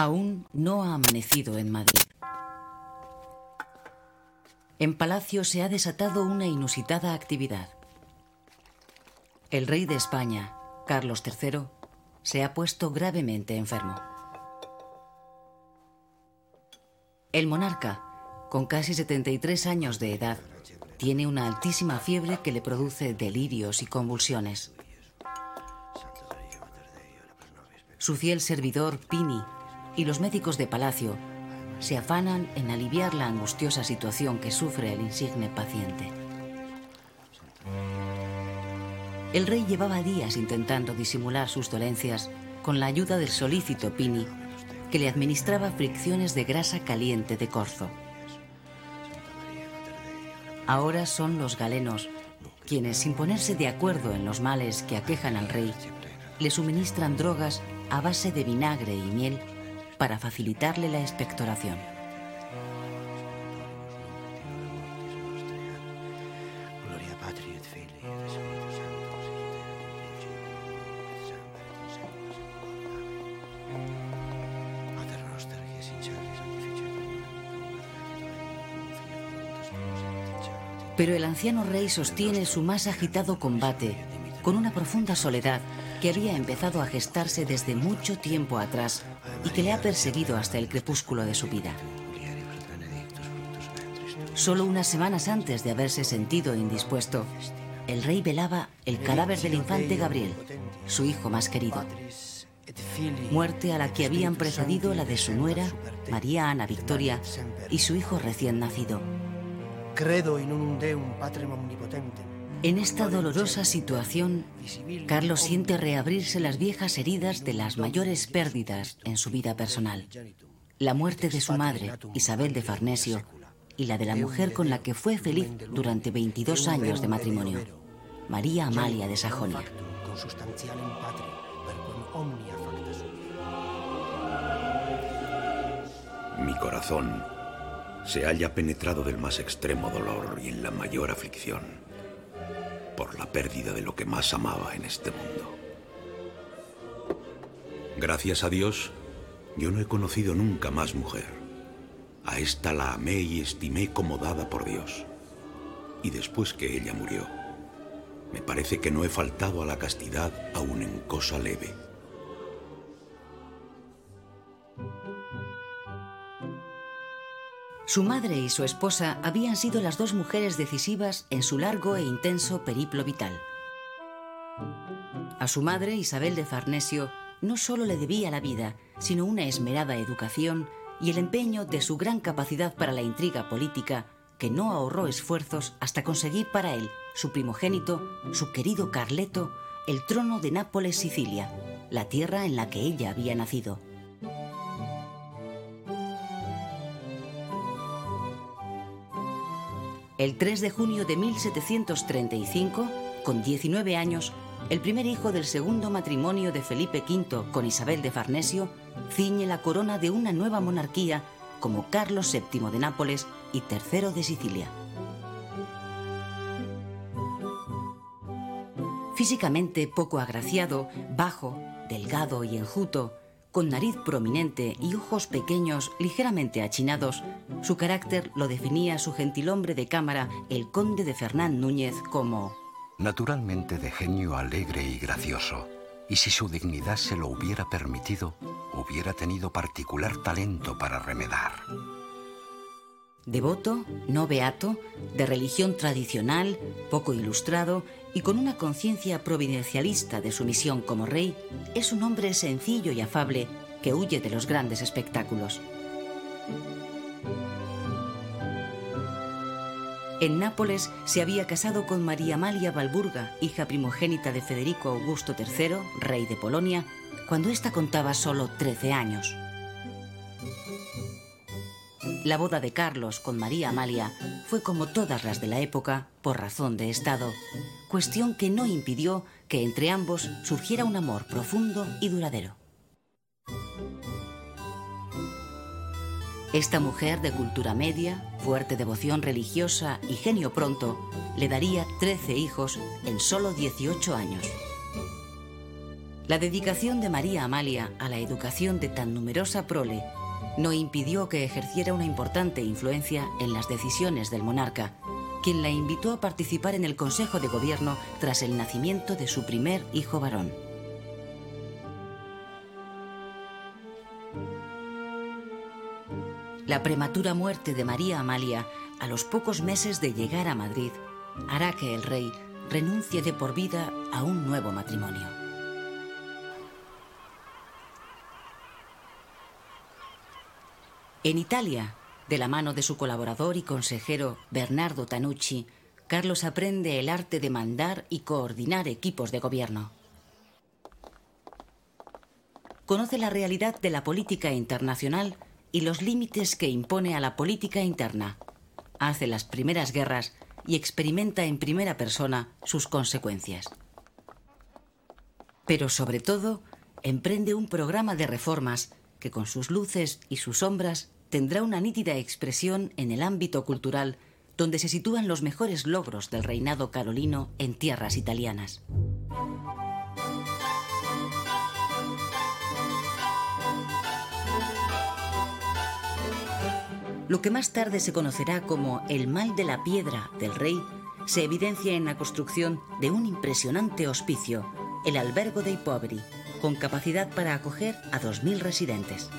Aún no ha amanecido en Madrid. En Palacio se ha desatado una inusitada actividad. El rey de España, Carlos III, se ha puesto gravemente enfermo. El monarca, con casi 73 años de edad, tiene una altísima fiebre que le produce delirios y convulsiones. Su fiel servidor, Pini, y los médicos de palacio se afanan en aliviar la angustiosa situación que sufre el insigne paciente. El rey llevaba días intentando disimular sus dolencias con la ayuda del solícito Pini, que le administraba fricciones de grasa caliente de corzo. Ahora son los galenos quienes, sin ponerse de acuerdo en los males que aquejan al rey, le suministran drogas a base de vinagre y miel para facilitarle la expectoración. Pero el anciano rey sostiene su más agitado combate con una profunda soledad que había empezado a gestarse desde mucho tiempo atrás y que le ha perseguido hasta el crepúsculo de su vida. Solo unas semanas antes de haberse sentido indispuesto, el rey velaba el cadáver del infante Gabriel, su hijo más querido. Muerte a la que habían precedido la de su nuera, María Ana Victoria, y su hijo recién nacido. En esta dolorosa situación, Carlos siente reabrirse las viejas heridas de las mayores pérdidas en su vida personal. La muerte de su madre, Isabel de Farnesio, y la de la mujer con la que fue feliz durante 22 años de matrimonio, María Amalia de Sajonia. Mi corazón se halla penetrado del más extremo dolor y en la mayor aflicción por la pérdida de lo que más amaba en este mundo. Gracias a Dios, yo no he conocido nunca más mujer. A esta la amé y estimé como dada por Dios. Y después que ella murió, me parece que no he faltado a la castidad aún en cosa leve. Su madre y su esposa habían sido las dos mujeres decisivas en su largo e intenso periplo vital. A su madre, Isabel de Farnesio, no solo le debía la vida, sino una esmerada educación y el empeño de su gran capacidad para la intriga política, que no ahorró esfuerzos hasta conseguir para él, su primogénito, su querido Carleto, el trono de Nápoles-Sicilia, la tierra en la que ella había nacido. El 3 de junio de 1735, con 19 años, el primer hijo del segundo matrimonio de Felipe V con Isabel de Farnesio ciñe la corona de una nueva monarquía como Carlos VII de Nápoles y III de Sicilia. Físicamente poco agraciado, bajo, delgado y enjuto, con nariz prominente y ojos pequeños ligeramente achinados, su carácter lo definía su gentilhombre de cámara, el conde de Fernán Núñez, como naturalmente de genio alegre y gracioso, y si su dignidad se lo hubiera permitido, hubiera tenido particular talento para remedar. Devoto, no beato, de religión tradicional, poco ilustrado y con una conciencia providencialista de su misión como rey, es un hombre sencillo y afable que huye de los grandes espectáculos. En Nápoles se había casado con María Amalia Valburga, hija primogénita de Federico Augusto III, rey de Polonia, cuando ésta contaba solo 13 años. La boda de Carlos con María Amalia fue como todas las de la época por razón de Estado, cuestión que no impidió que entre ambos surgiera un amor profundo y duradero. Esta mujer de cultura media, fuerte devoción religiosa y genio pronto, le daría 13 hijos en solo 18 años. La dedicación de María Amalia a la educación de tan numerosa prole no impidió que ejerciera una importante influencia en las decisiones del monarca, quien la invitó a participar en el Consejo de Gobierno tras el nacimiento de su primer hijo varón. La prematura muerte de María Amalia, a los pocos meses de llegar a Madrid, hará que el rey renuncie de por vida a un nuevo matrimonio. En Italia, de la mano de su colaborador y consejero Bernardo Tanucci, Carlos aprende el arte de mandar y coordinar equipos de gobierno. Conoce la realidad de la política internacional y los límites que impone a la política interna. Hace las primeras guerras y experimenta en primera persona sus consecuencias. Pero sobre todo, emprende un programa de reformas que con sus luces y sus sombras tendrá una nítida expresión en el ámbito cultural donde se sitúan los mejores logros del reinado carolino en tierras italianas. Lo que más tarde se conocerá como el mal de la piedra del rey se evidencia en la construcción de un impresionante hospicio, el Albergo dei Poveri, con capacidad para acoger a 2.000 residentes.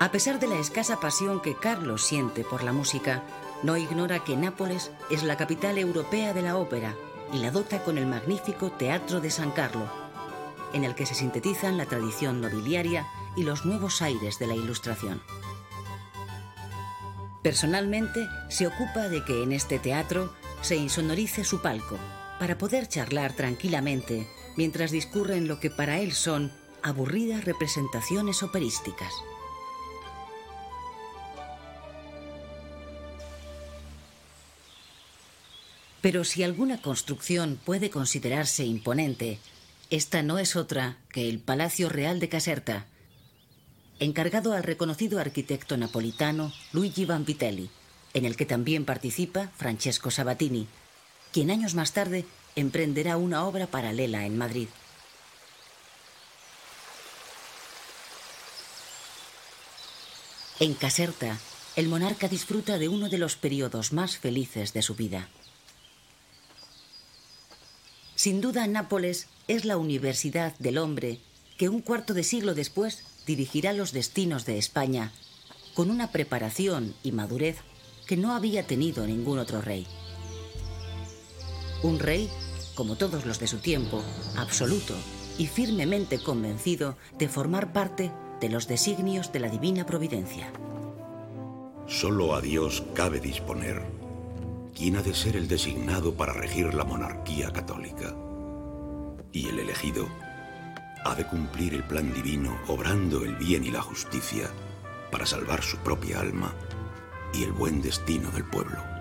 A pesar de la escasa pasión que Carlos siente por la música, no ignora que Nápoles es la capital europea de la ópera y la dota con el magnífico Teatro de San Carlo, en el que se sintetizan la tradición nobiliaria y los nuevos aires de la Ilustración. Personalmente, se ocupa de que en este teatro se insonorice su palco, para poder charlar tranquilamente mientras discurren lo que para él son aburridas representaciones operísticas. Pero si alguna construcción puede considerarse imponente, esta no es otra que el Palacio Real de Caserta, encargado al reconocido arquitecto napolitano Luigi Vanvitelli, en el que también participa Francesco Sabatini, quien años más tarde emprenderá una obra paralela en Madrid. En Caserta, el monarca disfruta de uno de los periodos más felices de su vida. Sin duda, Nápoles es la universidad del hombre que un cuarto de siglo después dirigirá los destinos de España con una preparación y madurez que no había tenido ningún otro rey. Un rey, como todos los de su tiempo, absoluto y firmemente convencido de formar parte de los designios de la divina providencia. Solo a Dios cabe disponer quién ha de ser el designado para regir la monarquía católica. Y el elegido ha de cumplir el plan divino obrando el bien y la justicia para salvar su propia alma y el buen destino del pueblo.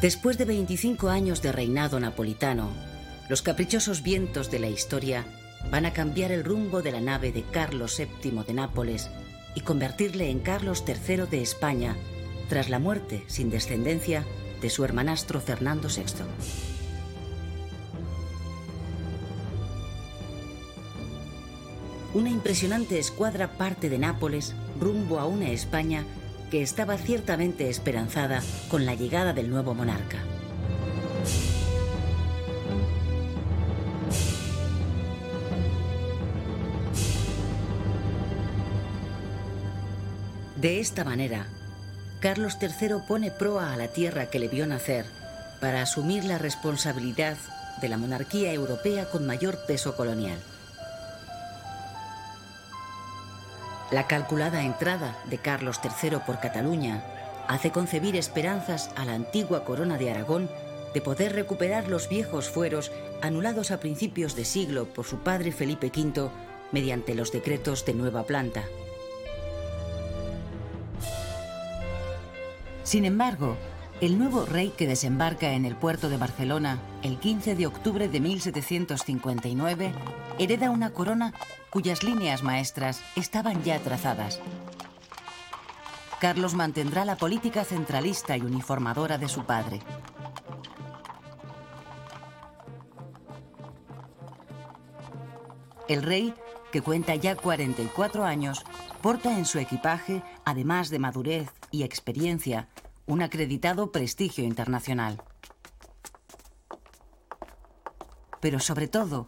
Después de 25 años de reinado napolitano, los caprichosos vientos de la historia van a cambiar el rumbo de la nave de Carlos VII de Nápoles y convertirle en Carlos III de España tras la muerte sin descendencia de su hermanastro Fernando VI. Una impresionante escuadra parte de Nápoles rumbo a una España que estaba ciertamente esperanzada con la llegada del nuevo monarca. De esta manera, Carlos III pone proa a la tierra que le vio nacer para asumir la responsabilidad de la monarquía europea con mayor peso colonial. La calculada entrada de Carlos III por Cataluña hace concebir esperanzas a la antigua corona de Aragón de poder recuperar los viejos fueros anulados a principios de siglo por su padre Felipe V mediante los decretos de nueva planta. Sin embargo, el nuevo rey que desembarca en el puerto de Barcelona el 15 de octubre de 1759 hereda una corona cuyas líneas maestras estaban ya trazadas. Carlos mantendrá la política centralista y uniformadora de su padre. El rey, que cuenta ya 44 años, porta en su equipaje, además de madurez y experiencia, un acreditado prestigio internacional. Pero sobre todo,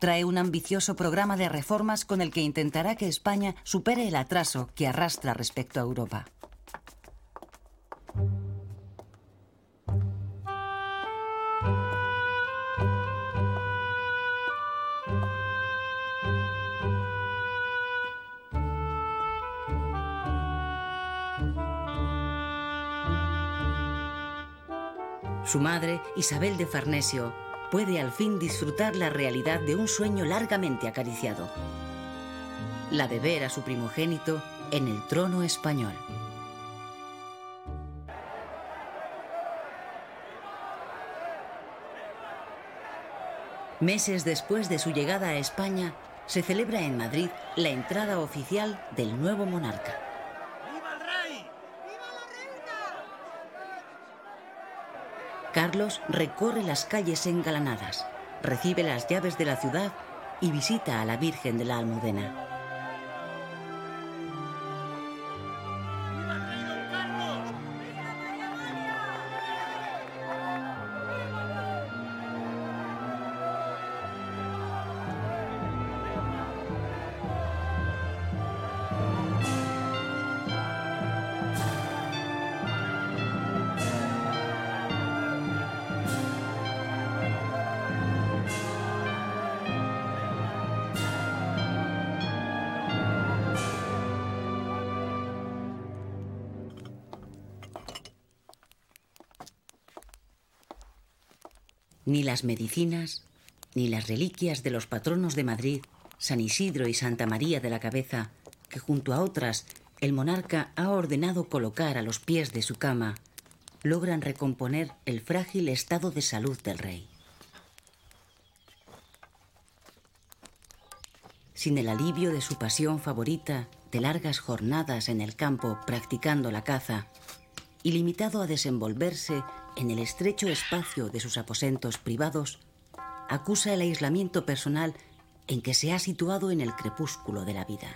trae un ambicioso programa de reformas con el que intentará que España supere el atraso que arrastra respecto a Europa. Su madre, Isabel de Farnesio, puede al fin disfrutar la realidad de un sueño largamente acariciado. La de ver a su primogénito en el trono español. Meses después de su llegada a España, se celebra en Madrid la entrada oficial del nuevo monarca. Carlos recorre las calles engalanadas, recibe las llaves de la ciudad y visita a la Virgen de la Almudena. Las medicinas, ni las reliquias de los patronos de Madrid, San Isidro y Santa María de la Cabeza, que junto a otras el monarca ha ordenado colocar a los pies de su cama, logran recomponer el frágil estado de salud del rey. Sin el alivio de su pasión favorita de largas jornadas en el campo practicando la caza, y limitado a desenvolverse en el estrecho espacio de sus aposentos privados, acusa el aislamiento personal en que se ha situado en el crepúsculo de la vida.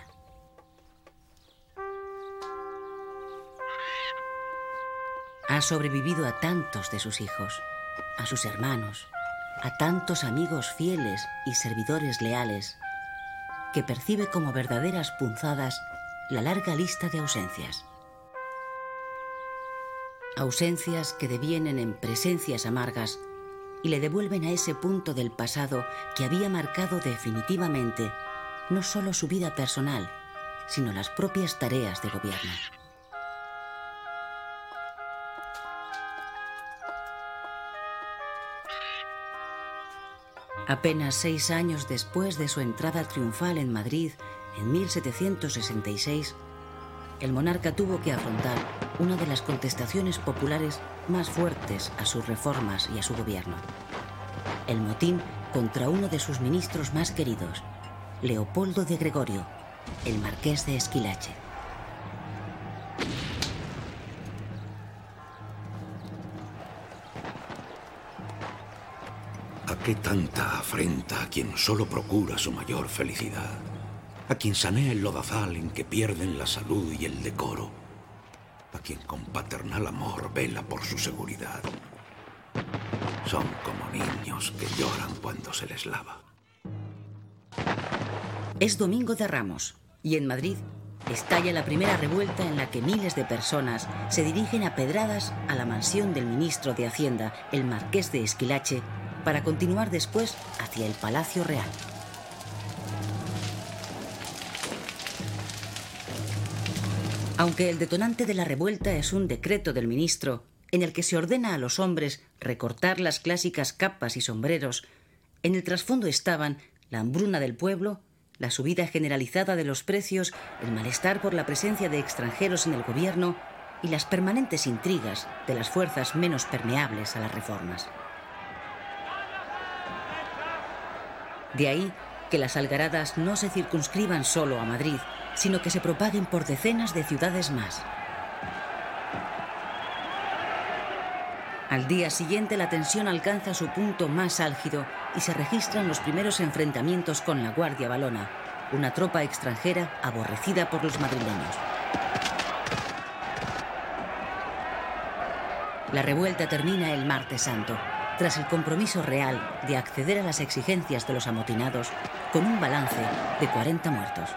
Ha sobrevivido a tantos de sus hijos, a sus hermanos, a tantos amigos fieles y servidores leales, que percibe como verdaderas punzadas la larga lista de ausencias ausencias que devienen en presencias amargas y le devuelven a ese punto del pasado que había marcado definitivamente no solo su vida personal, sino las propias tareas de gobierno. Apenas seis años después de su entrada triunfal en Madrid, en 1766, el monarca tuvo que afrontar una de las contestaciones populares más fuertes a sus reformas y a su gobierno. El motín contra uno de sus ministros más queridos, Leopoldo de Gregorio, el marqués de Esquilache. ¿A qué tanta afrenta a quien solo procura su mayor felicidad? a quien sanea el lodazal en que pierden la salud y el decoro, a quien con paternal amor vela por su seguridad. Son como niños que lloran cuando se les lava. Es Domingo de Ramos y en Madrid estalla la primera revuelta en la que miles de personas se dirigen a pedradas a la mansión del ministro de Hacienda, el marqués de Esquilache, para continuar después hacia el Palacio Real. Aunque el detonante de la revuelta es un decreto del ministro en el que se ordena a los hombres recortar las clásicas capas y sombreros, en el trasfondo estaban la hambruna del pueblo, la subida generalizada de los precios, el malestar por la presencia de extranjeros en el gobierno y las permanentes intrigas de las fuerzas menos permeables a las reformas. De ahí que las algaradas no se circunscriban solo a Madrid, sino que se propaguen por decenas de ciudades más. Al día siguiente la tensión alcanza su punto más álgido y se registran los primeros enfrentamientos con la Guardia Balona, una tropa extranjera aborrecida por los madrileños. La revuelta termina el martes santo, tras el compromiso real de acceder a las exigencias de los amotinados con un balance de 40 muertos.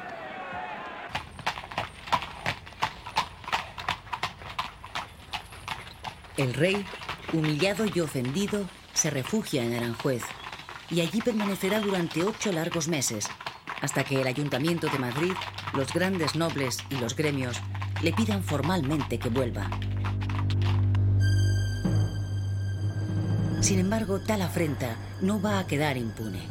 El rey, humillado y ofendido, se refugia en Aranjuez y allí permanecerá durante ocho largos meses, hasta que el Ayuntamiento de Madrid, los grandes nobles y los gremios le pidan formalmente que vuelva. Sin embargo, tal afrenta no va a quedar impune.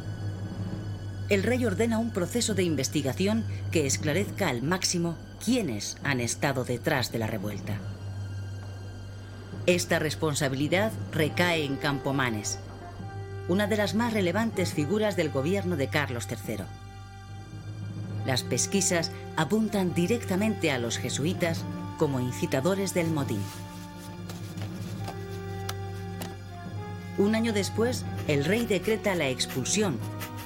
El rey ordena un proceso de investigación que esclarezca al máximo quiénes han estado detrás de la revuelta. Esta responsabilidad recae en Campomanes, una de las más relevantes figuras del gobierno de Carlos III. Las pesquisas apuntan directamente a los jesuitas como incitadores del motín. Un año después, el rey decreta la expulsión,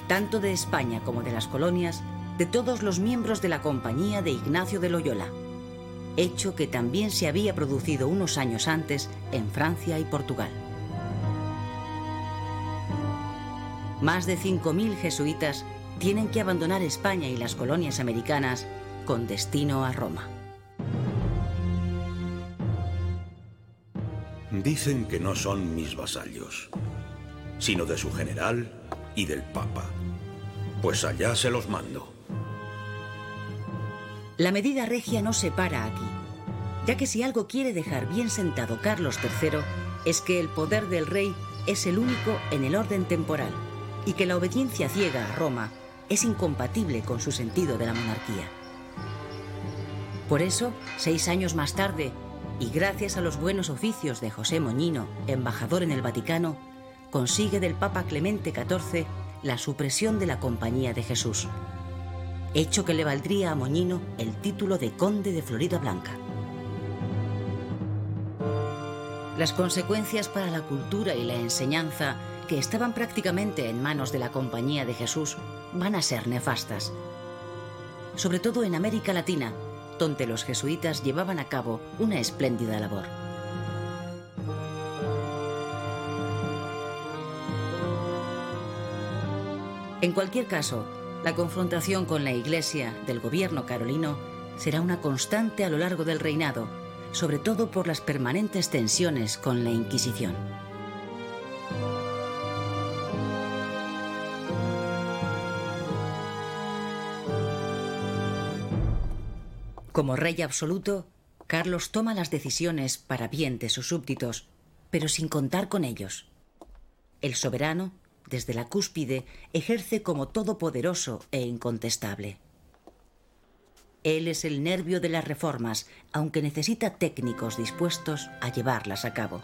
tanto de España como de las colonias, de todos los miembros de la compañía de Ignacio de Loyola, hecho que también se había producido unos años antes en Francia y Portugal. Más de 5.000 jesuitas tienen que abandonar España y las colonias americanas con destino a Roma. Dicen que no son mis vasallos, sino de su general y del Papa. Pues allá se los mando. La medida regia no se para aquí, ya que si algo quiere dejar bien sentado Carlos III es que el poder del rey es el único en el orden temporal y que la obediencia ciega a Roma es incompatible con su sentido de la monarquía. Por eso, seis años más tarde, y gracias a los buenos oficios de José Moñino, embajador en el Vaticano, consigue del Papa Clemente XIV la supresión de la Compañía de Jesús, hecho que le valdría a Moñino el título de Conde de Florida Blanca. Las consecuencias para la cultura y la enseñanza, que estaban prácticamente en manos de la Compañía de Jesús, van a ser nefastas. Sobre todo en América Latina, donde los jesuitas llevaban a cabo una espléndida labor. En cualquier caso, la confrontación con la Iglesia del gobierno carolino será una constante a lo largo del reinado, sobre todo por las permanentes tensiones con la Inquisición. Como rey absoluto, Carlos toma las decisiones para bien de sus súbditos, pero sin contar con ellos. El soberano, desde la cúspide, ejerce como todopoderoso e incontestable. Él es el nervio de las reformas, aunque necesita técnicos dispuestos a llevarlas a cabo.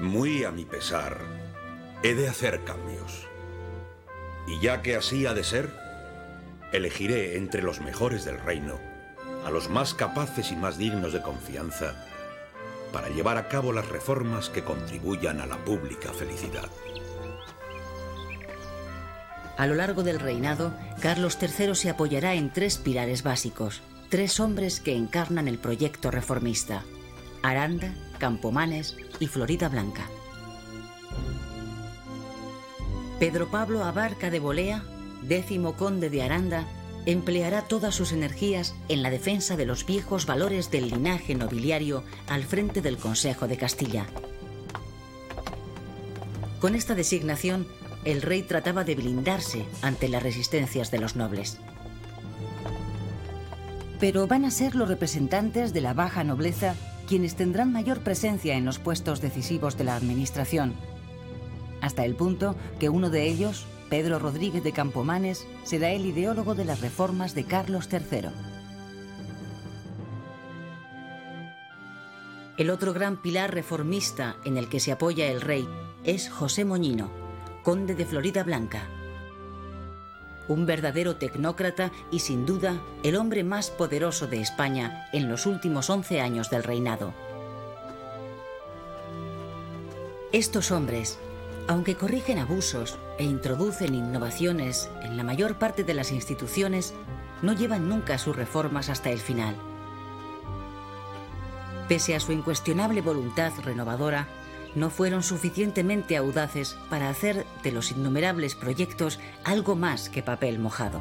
Muy a mi pesar, he de hacer cambios. Y ya que así ha de ser, Elegiré entre los mejores del reino, a los más capaces y más dignos de confianza, para llevar a cabo las reformas que contribuyan a la pública felicidad. A lo largo del reinado, Carlos III se apoyará en tres pilares básicos, tres hombres que encarnan el proyecto reformista, Aranda, Campomanes y Florida Blanca. Pedro Pablo Abarca de Bolea décimo conde de Aranda, empleará todas sus energías en la defensa de los viejos valores del linaje nobiliario al frente del Consejo de Castilla. Con esta designación, el rey trataba de blindarse ante las resistencias de los nobles. Pero van a ser los representantes de la baja nobleza quienes tendrán mayor presencia en los puestos decisivos de la administración, hasta el punto que uno de ellos, Pedro Rodríguez de Campomanes será el ideólogo de las reformas de Carlos III. El otro gran pilar reformista en el que se apoya el rey es José Moñino, conde de Florida Blanca. Un verdadero tecnócrata y sin duda el hombre más poderoso de España en los últimos 11 años del reinado. Estos hombres, aunque corrigen abusos e introducen innovaciones en la mayor parte de las instituciones, no llevan nunca sus reformas hasta el final. Pese a su incuestionable voluntad renovadora, no fueron suficientemente audaces para hacer de los innumerables proyectos algo más que papel mojado.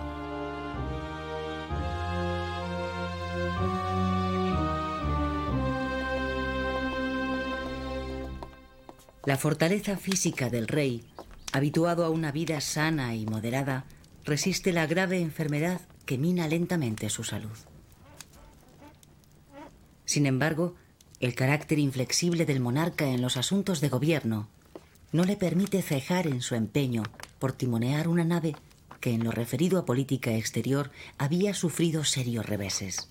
La fortaleza física del rey, habituado a una vida sana y moderada, resiste la grave enfermedad que mina lentamente su salud. Sin embargo, el carácter inflexible del monarca en los asuntos de gobierno no le permite cejar en su empeño por timonear una nave que en lo referido a política exterior había sufrido serios reveses.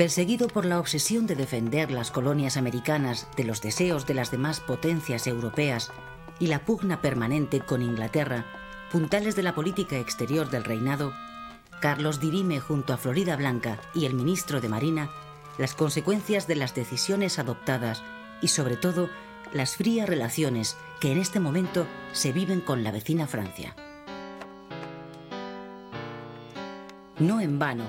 Perseguido por la obsesión de defender las colonias americanas de los deseos de las demás potencias europeas y la pugna permanente con Inglaterra, puntales de la política exterior del reinado, Carlos dirime junto a Florida Blanca y el ministro de Marina las consecuencias de las decisiones adoptadas y sobre todo las frías relaciones que en este momento se viven con la vecina Francia. No en vano,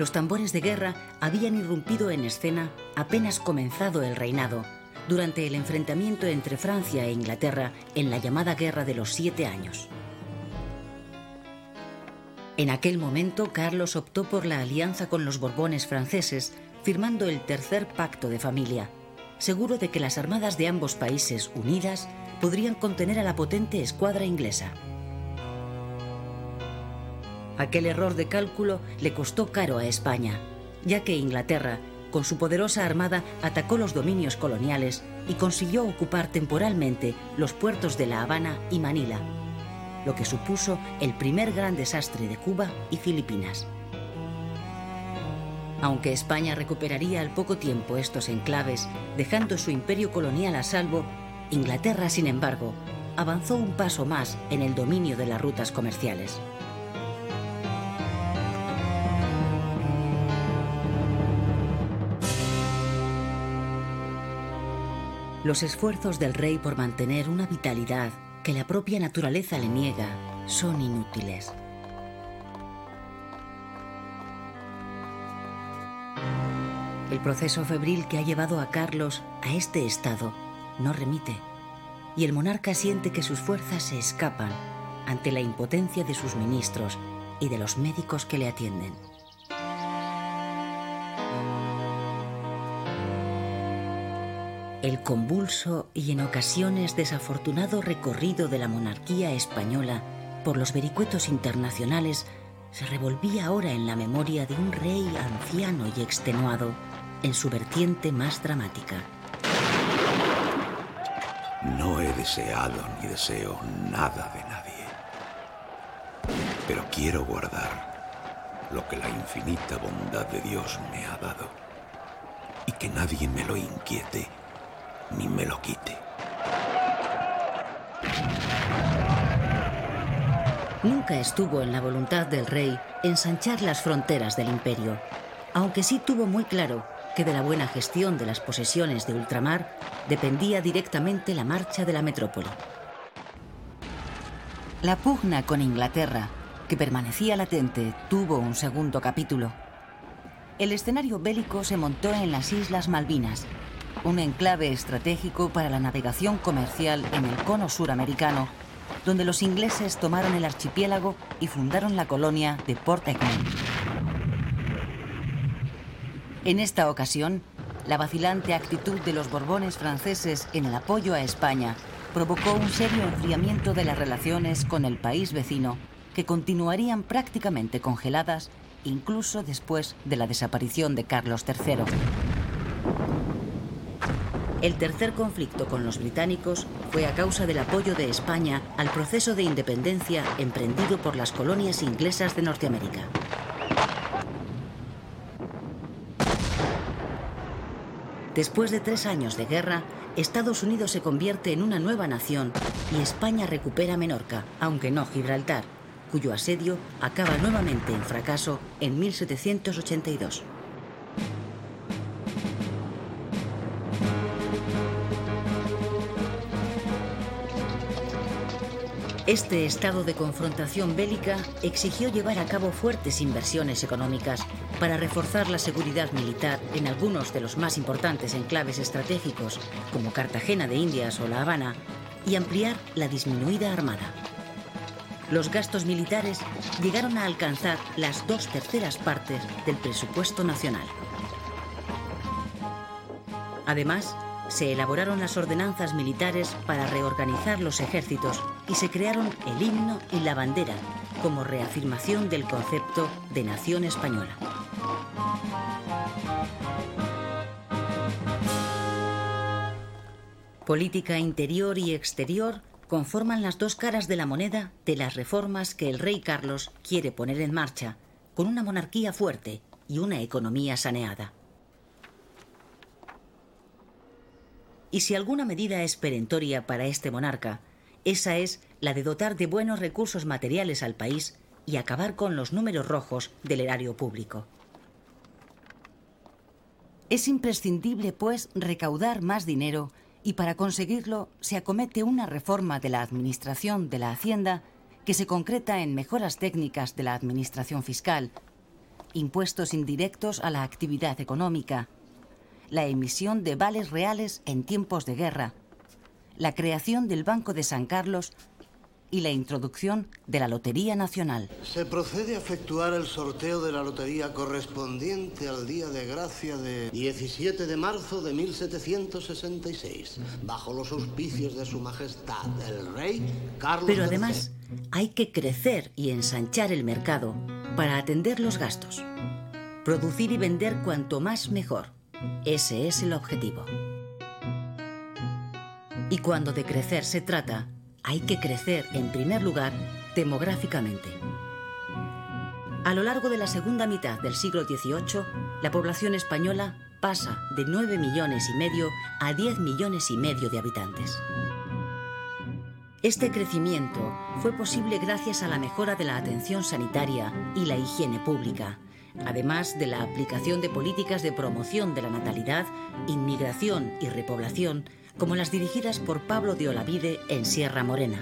los tambores de guerra habían irrumpido en escena apenas comenzado el reinado, durante el enfrentamiento entre Francia e Inglaterra en la llamada Guerra de los Siete Años. En aquel momento, Carlos optó por la alianza con los Borbones franceses, firmando el tercer pacto de familia, seguro de que las armadas de ambos países unidas podrían contener a la potente escuadra inglesa. Aquel error de cálculo le costó caro a España, ya que Inglaterra, con su poderosa armada, atacó los dominios coloniales y consiguió ocupar temporalmente los puertos de La Habana y Manila, lo que supuso el primer gran desastre de Cuba y Filipinas. Aunque España recuperaría al poco tiempo estos enclaves, dejando su imperio colonial a salvo, Inglaterra, sin embargo, avanzó un paso más en el dominio de las rutas comerciales. Los esfuerzos del rey por mantener una vitalidad que la propia naturaleza le niega son inútiles. El proceso febril que ha llevado a Carlos a este estado no remite, y el monarca siente que sus fuerzas se escapan ante la impotencia de sus ministros y de los médicos que le atienden. El convulso y en ocasiones desafortunado recorrido de la monarquía española por los vericuetos internacionales se revolvía ahora en la memoria de un rey anciano y extenuado en su vertiente más dramática. No he deseado ni deseo nada de nadie, pero quiero guardar lo que la infinita bondad de Dios me ha dado y que nadie me lo inquiete ni me lo quite. Nunca estuvo en la voluntad del rey ensanchar las fronteras del imperio, aunque sí tuvo muy claro que de la buena gestión de las posesiones de ultramar dependía directamente la marcha de la metrópoli. La pugna con Inglaterra, que permanecía latente, tuvo un segundo capítulo. El escenario bélico se montó en las Islas Malvinas, un enclave estratégico para la navegación comercial en el cono suramericano, donde los ingleses tomaron el archipiélago y fundaron la colonia de Port Egmont. En esta ocasión, la vacilante actitud de los Borbones franceses en el apoyo a España provocó un serio enfriamiento de las relaciones con el país vecino, que continuarían prácticamente congeladas incluso después de la desaparición de Carlos III. El tercer conflicto con los británicos fue a causa del apoyo de España al proceso de independencia emprendido por las colonias inglesas de Norteamérica. Después de tres años de guerra, Estados Unidos se convierte en una nueva nación y España recupera Menorca, aunque no Gibraltar, cuyo asedio acaba nuevamente en fracaso en 1782. Este estado de confrontación bélica exigió llevar a cabo fuertes inversiones económicas para reforzar la seguridad militar en algunos de los más importantes enclaves estratégicos, como Cartagena de Indias o La Habana, y ampliar la disminuida armada. Los gastos militares llegaron a alcanzar las dos terceras partes del presupuesto nacional. Además, se elaboraron las ordenanzas militares para reorganizar los ejércitos y se crearon el himno y la bandera como reafirmación del concepto de nación española. Política interior y exterior conforman las dos caras de la moneda de las reformas que el rey Carlos quiere poner en marcha, con una monarquía fuerte y una economía saneada. Y si alguna medida es perentoria para este monarca, esa es la de dotar de buenos recursos materiales al país y acabar con los números rojos del erario público. Es imprescindible, pues, recaudar más dinero y para conseguirlo se acomete una reforma de la Administración de la Hacienda que se concreta en mejoras técnicas de la Administración fiscal, impuestos indirectos a la actividad económica, la emisión de vales reales en tiempos de guerra, la creación del Banco de San Carlos y la introducción de la Lotería Nacional. Se procede a efectuar el sorteo de la lotería correspondiente al día de gracia de 17 de marzo de 1766, bajo los auspicios de Su Majestad el Rey Carlos Pero además hay que crecer y ensanchar el mercado para atender los gastos. Producir y vender cuanto más mejor ese es el objetivo. Y cuando de crecer se trata, hay que crecer en primer lugar demográficamente. A lo largo de la segunda mitad del siglo XVIII, la población española pasa de 9 millones y medio a 10 millones y medio de habitantes. Este crecimiento fue posible gracias a la mejora de la atención sanitaria y la higiene pública, además de la aplicación de políticas de promoción de la natalidad, inmigración y repoblación, como las dirigidas por Pablo de Olavide en Sierra Morena.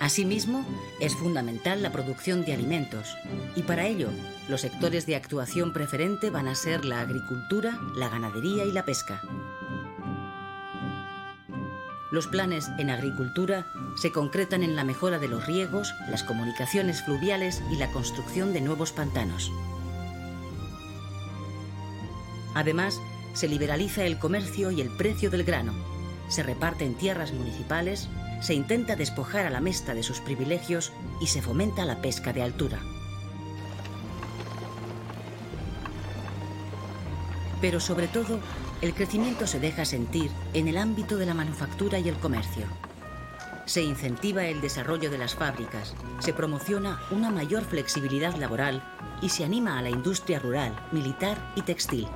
Asimismo, es fundamental la producción de alimentos y para ello los sectores de actuación preferente van a ser la agricultura, la ganadería y la pesca. Los planes en agricultura se concretan en la mejora de los riegos, las comunicaciones fluviales y la construcción de nuevos pantanos. Además, se liberaliza el comercio y el precio del grano, se reparten tierras municipales, se intenta despojar a la mesta de sus privilegios y se fomenta la pesca de altura. Pero sobre todo, el crecimiento se deja sentir en el ámbito de la manufactura y el comercio. Se incentiva el desarrollo de las fábricas, se promociona una mayor flexibilidad laboral y se anima a la industria rural, militar y textil.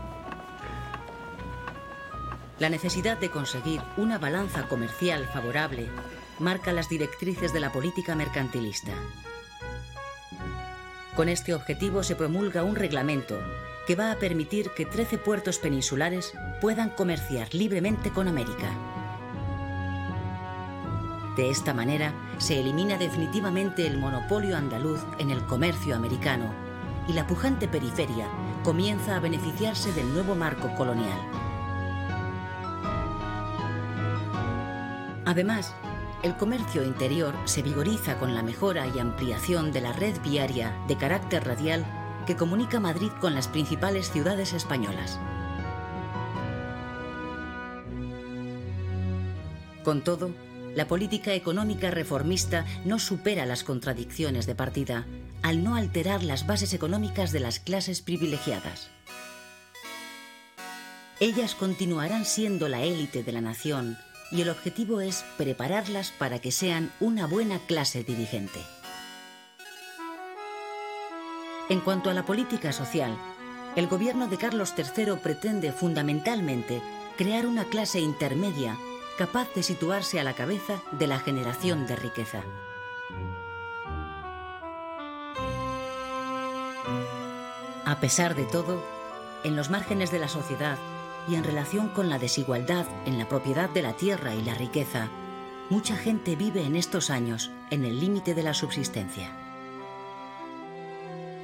La necesidad de conseguir una balanza comercial favorable marca las directrices de la política mercantilista. Con este objetivo se promulga un reglamento que va a permitir que 13 puertos peninsulares puedan comerciar libremente con América. De esta manera, se elimina definitivamente el monopolio andaluz en el comercio americano y la pujante periferia comienza a beneficiarse del nuevo marco colonial. Además, el comercio interior se vigoriza con la mejora y ampliación de la red viaria de carácter radial que comunica Madrid con las principales ciudades españolas. Con todo, la política económica reformista no supera las contradicciones de partida al no alterar las bases económicas de las clases privilegiadas. Ellas continuarán siendo la élite de la nación y el objetivo es prepararlas para que sean una buena clase dirigente. En cuanto a la política social, el gobierno de Carlos III pretende fundamentalmente crear una clase intermedia capaz de situarse a la cabeza de la generación de riqueza. A pesar de todo, en los márgenes de la sociedad y en relación con la desigualdad en la propiedad de la tierra y la riqueza, mucha gente vive en estos años en el límite de la subsistencia.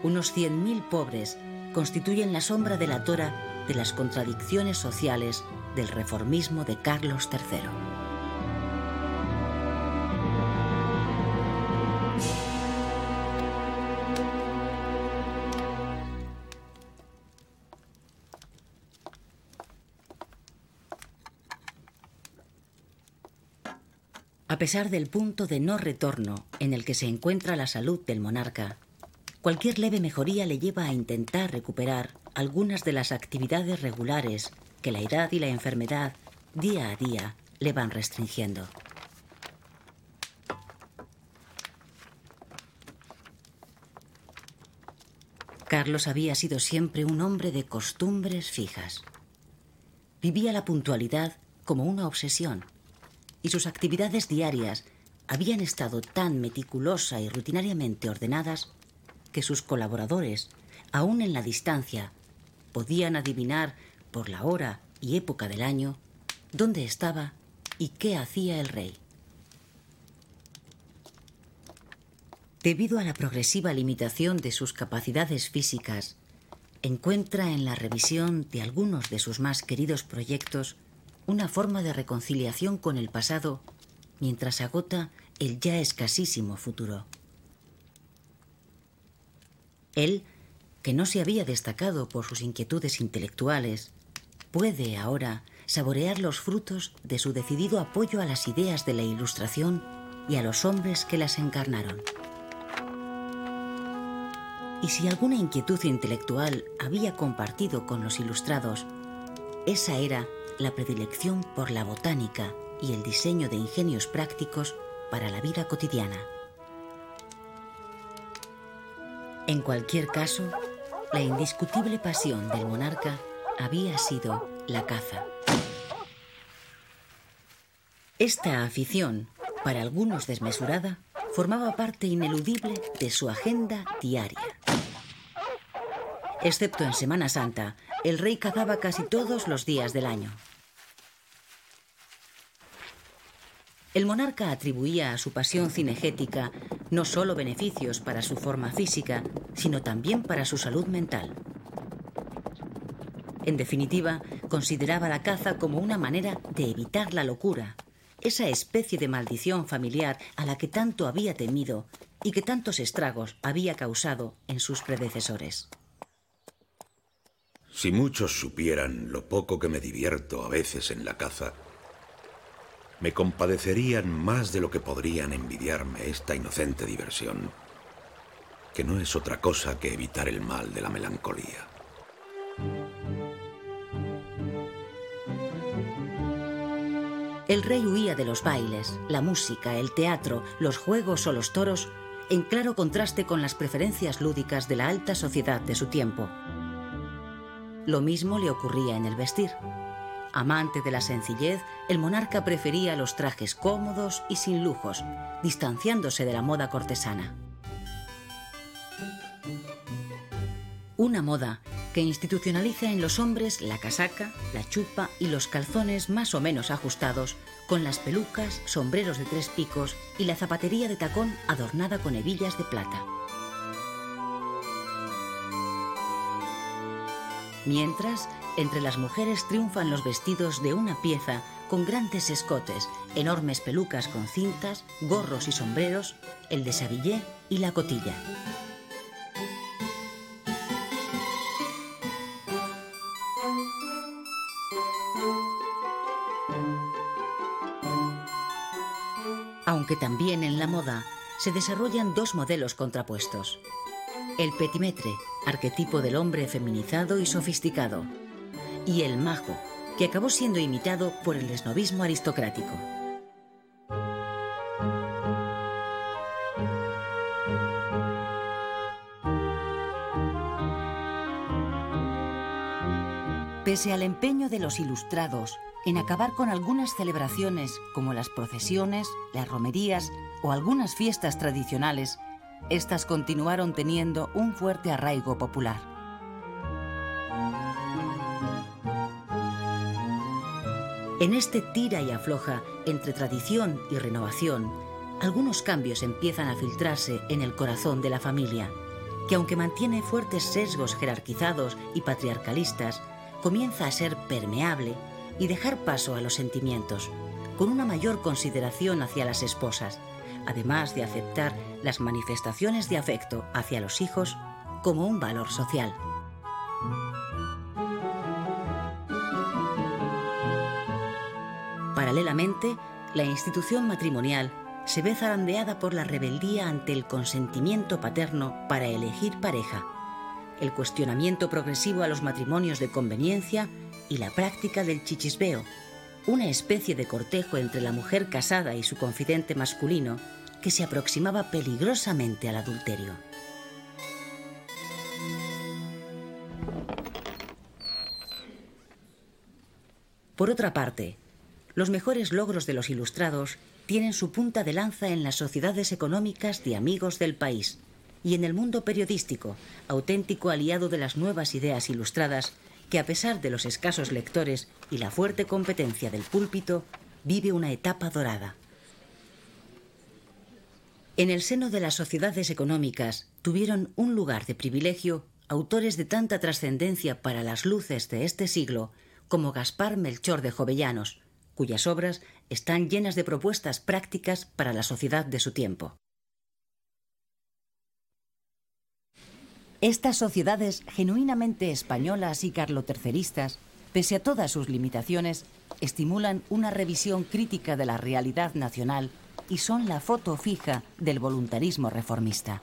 Unos 100.000 pobres constituyen la sombra de la tora de las contradicciones sociales del reformismo de Carlos III. A pesar del punto de no retorno en el que se encuentra la salud del monarca, cualquier leve mejoría le lleva a intentar recuperar algunas de las actividades regulares que la edad y la enfermedad día a día le van restringiendo. Carlos había sido siempre un hombre de costumbres fijas. Vivía la puntualidad como una obsesión y sus actividades diarias habían estado tan meticulosa y rutinariamente ordenadas que sus colaboradores, aún en la distancia, podían adivinar por la hora y época del año dónde estaba y qué hacía el rey. Debido a la progresiva limitación de sus capacidades físicas, encuentra en la revisión de algunos de sus más queridos proyectos una forma de reconciliación con el pasado mientras agota el ya escasísimo futuro. Él, que no se había destacado por sus inquietudes intelectuales, puede ahora saborear los frutos de su decidido apoyo a las ideas de la Ilustración y a los hombres que las encarnaron. Y si alguna inquietud intelectual había compartido con los ilustrados, esa era la predilección por la botánica y el diseño de ingenios prácticos para la vida cotidiana. En cualquier caso, la indiscutible pasión del monarca había sido la caza. Esta afición, para algunos desmesurada, formaba parte ineludible de su agenda diaria. Excepto en Semana Santa, el rey cazaba casi todos los días del año. El monarca atribuía a su pasión cinegética no solo beneficios para su forma física, sino también para su salud mental. En definitiva, consideraba la caza como una manera de evitar la locura, esa especie de maldición familiar a la que tanto había temido y que tantos estragos había causado en sus predecesores. Si muchos supieran lo poco que me divierto a veces en la caza, me compadecerían más de lo que podrían envidiarme esta inocente diversión, que no es otra cosa que evitar el mal de la melancolía. El rey huía de los bailes, la música, el teatro, los juegos o los toros, en claro contraste con las preferencias lúdicas de la alta sociedad de su tiempo. Lo mismo le ocurría en el vestir. Amante de la sencillez, el monarca prefería los trajes cómodos y sin lujos, distanciándose de la moda cortesana. Una moda que institucionaliza en los hombres la casaca, la chupa y los calzones más o menos ajustados, con las pelucas, sombreros de tres picos y la zapatería de tacón adornada con hebillas de plata. Mientras, entre las mujeres triunfan los vestidos de una pieza con grandes escotes, enormes pelucas con cintas, gorros y sombreros, el desabillé y la cotilla. Aunque también en la moda se desarrollan dos modelos contrapuestos. El petimetre, arquetipo del hombre feminizado y sofisticado, y el mago, que acabó siendo imitado por el esnovismo aristocrático. Pese al empeño de los ilustrados en acabar con algunas celebraciones como las procesiones, las romerías o algunas fiestas tradicionales, estas continuaron teniendo un fuerte arraigo popular. En este tira y afloja entre tradición y renovación, algunos cambios empiezan a filtrarse en el corazón de la familia, que aunque mantiene fuertes sesgos jerarquizados y patriarcalistas, comienza a ser permeable y dejar paso a los sentimientos, con una mayor consideración hacia las esposas, además de aceptar las manifestaciones de afecto hacia los hijos como un valor social. Paralelamente, la institución matrimonial se ve zarandeada por la rebeldía ante el consentimiento paterno para elegir pareja, el cuestionamiento progresivo a los matrimonios de conveniencia y la práctica del chichisbeo, una especie de cortejo entre la mujer casada y su confidente masculino que se aproximaba peligrosamente al adulterio. Por otra parte, los mejores logros de los ilustrados tienen su punta de lanza en las sociedades económicas de amigos del país y en el mundo periodístico, auténtico aliado de las nuevas ideas ilustradas que a pesar de los escasos lectores y la fuerte competencia del púlpito, vive una etapa dorada. En el seno de las sociedades económicas tuvieron un lugar de privilegio autores de tanta trascendencia para las luces de este siglo como Gaspar Melchor de Jovellanos, cuyas obras están llenas de propuestas prácticas para la sociedad de su tiempo. Estas sociedades genuinamente españolas y carloterceristas, pese a todas sus limitaciones, estimulan una revisión crítica de la realidad nacional y son la foto fija del voluntarismo reformista.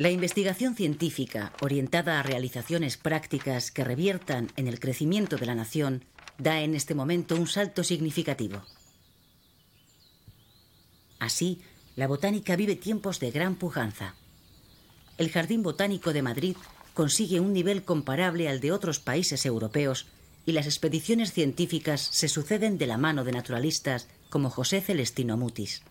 La investigación científica, orientada a realizaciones prácticas que reviertan en el crecimiento de la nación, da en este momento un salto significativo. Así, la botánica vive tiempos de gran pujanza. El Jardín Botánico de Madrid consigue un nivel comparable al de otros países europeos y las expediciones científicas se suceden de la mano de naturalistas como José Celestino Mutis.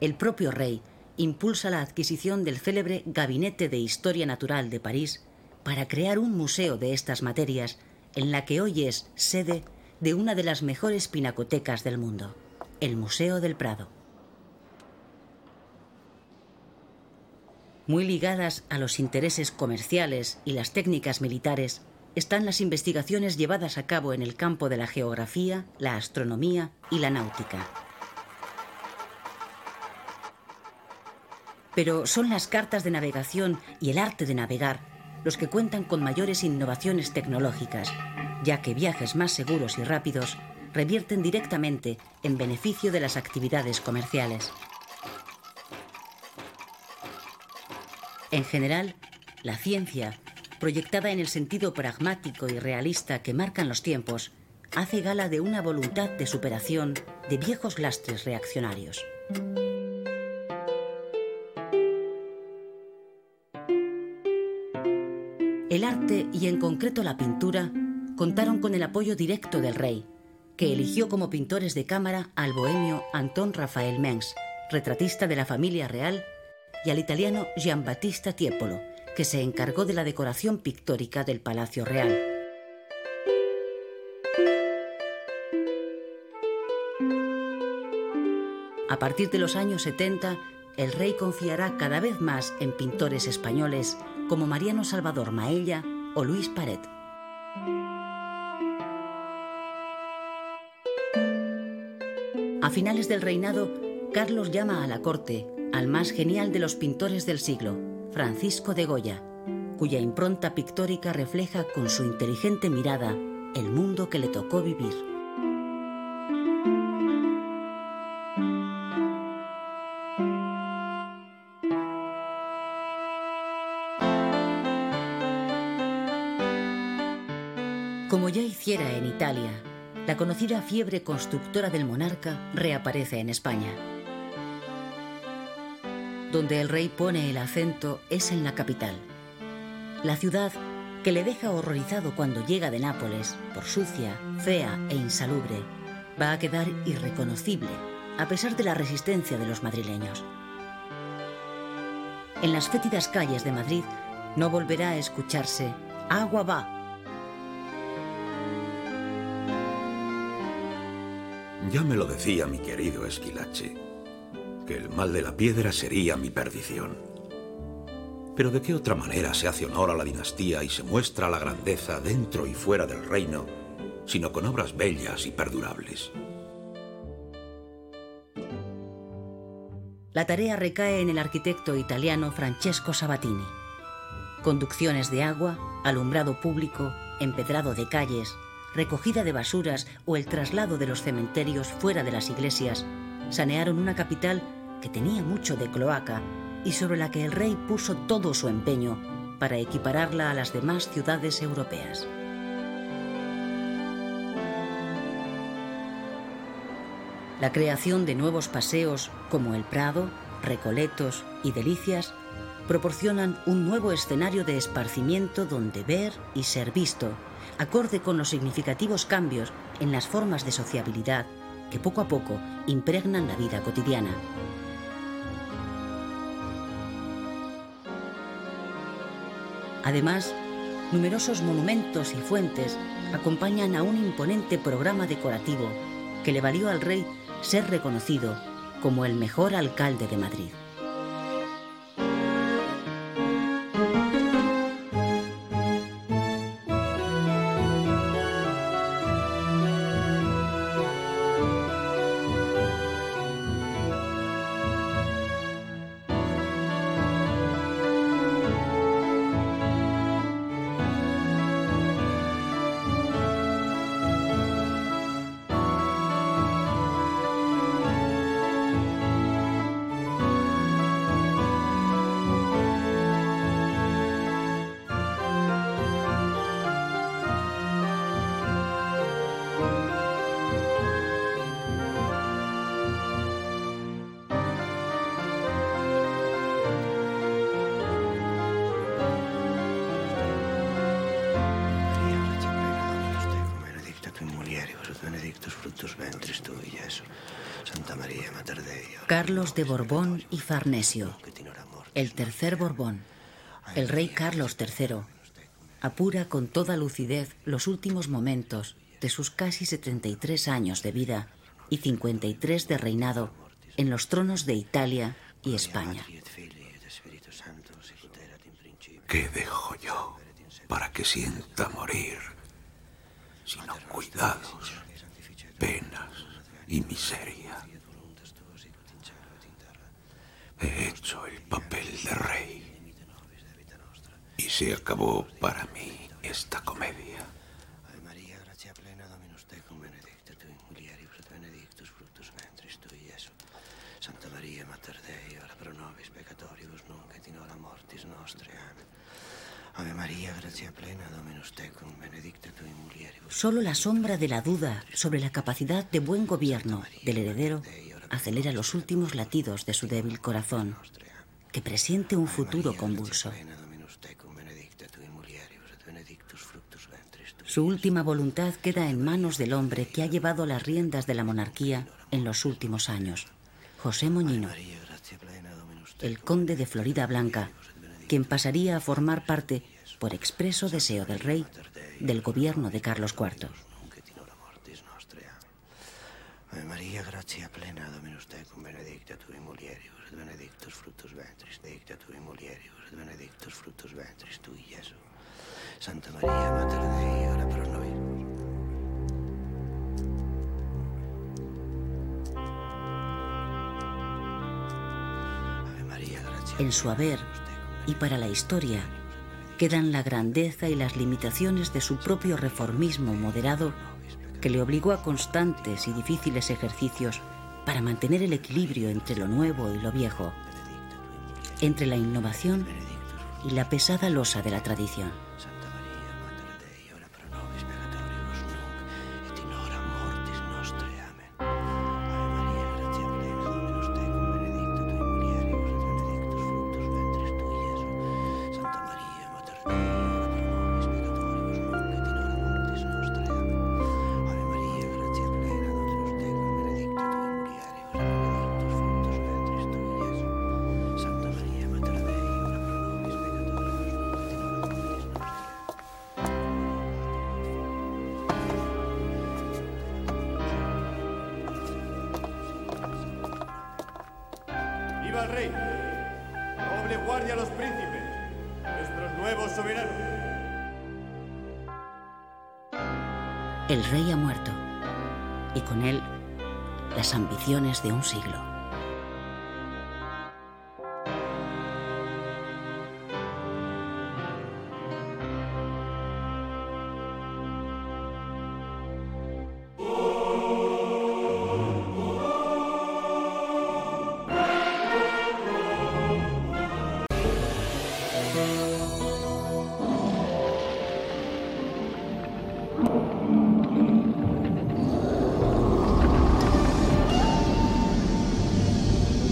El propio rey impulsa la adquisición del célebre Gabinete de Historia Natural de París para crear un museo de estas materias en la que hoy es sede de una de las mejores pinacotecas del mundo, el Museo del Prado. Muy ligadas a los intereses comerciales y las técnicas militares están las investigaciones llevadas a cabo en el campo de la geografía, la astronomía y la náutica. Pero son las cartas de navegación y el arte de navegar los que cuentan con mayores innovaciones tecnológicas, ya que viajes más seguros y rápidos revierten directamente en beneficio de las actividades comerciales. En general, la ciencia, proyectada en el sentido pragmático y realista que marcan los tiempos, hace gala de una voluntad de superación de viejos lastres reaccionarios. El arte y en concreto la pintura contaron con el apoyo directo del rey, que eligió como pintores de cámara al bohemio Antón Rafael Mengs, retratista de la familia real, y al italiano Giambattista Tiepolo, que se encargó de la decoración pictórica del Palacio Real. A partir de los años 70, el rey confiará cada vez más en pintores españoles como Mariano Salvador Maella o Luis Paret. A finales del reinado, Carlos llama a la corte al más genial de los pintores del siglo, Francisco de Goya, cuya impronta pictórica refleja con su inteligente mirada el mundo que le tocó vivir. Conocida fiebre constructora del monarca reaparece en España. Donde el rey pone el acento es en la capital. La ciudad que le deja horrorizado cuando llega de Nápoles, por sucia, fea e insalubre, va a quedar irreconocible a pesar de la resistencia de los madrileños. en las fétidas calles de Madrid no volverá a escucharse agua va. Ya me lo decía mi querido Esquilache, que el mal de la piedra sería mi perdición. Pero ¿de qué otra manera se hace honor a la dinastía y se muestra la grandeza dentro y fuera del reino, sino con obras bellas y perdurables? La tarea recae en el arquitecto italiano Francesco Sabatini. Conducciones de agua, alumbrado público, empedrado de calles, recogida de basuras o el traslado de los cementerios fuera de las iglesias sanearon una capital que tenía mucho de cloaca y sobre la que el rey puso todo su empeño para equipararla a las demás ciudades europeas. La creación de nuevos paseos como el Prado, Recoletos y Delicias proporcionan un nuevo escenario de esparcimiento donde ver y ser visto, acorde con los significativos cambios en las formas de sociabilidad que poco a poco impregnan la vida cotidiana. Además, numerosos monumentos y fuentes acompañan a un imponente programa decorativo que le valió al rey ser reconocido como el mejor alcalde de Madrid. Carlos de Borbón y Farnesio, el tercer Borbón, el rey Carlos III, apura con toda lucidez los últimos momentos de sus casi 73 años de vida y 53 de reinado en los tronos de Italia y España. ¿Qué dejo yo para que sienta morir? Sino cuidados, penas y miseria. He hecho el papel de rey. Y se acabó para mí esta comedia. Ave María, gracia plena, Dominus tecum, benedicta tu in mulieribus, et benedictus fructus ventris tui, Iesus. Santa Maria, Mater Dei, ora pro nobis peccatoribus, nunc et in hora mortis nostre. Amen. Ave María, gracia plena, Dominus tecum, benedicta tu in mulieribus. Solo la sombra de la duda sobre la capacidad de buen gobierno del heredero acelera los últimos latidos de su débil corazón, que presiente un futuro convulso. Su última voluntad queda en manos del hombre que ha llevado las riendas de la monarquía en los últimos años, José Moñino, el conde de Florida Blanca, quien pasaría a formar parte, por expreso deseo del rey, del gobierno de Carlos IV. Ave María, gracia plena, Dominus tecum, benedicta tu in mulieribus, et benedictus fructus ventris, benedicta tu in mulieribus, et benedictus fructus ventris tui, Iesu. Santa Maria, Mater Dei, ora pro nobis. En su haber y para la historia quedan la grandeza y las limitaciones de su propio reformismo moderado que le obligó a constantes y difíciles ejercicios para mantener el equilibrio entre lo nuevo y lo viejo, entre la innovación y la pesada losa de la tradición. De un siglo.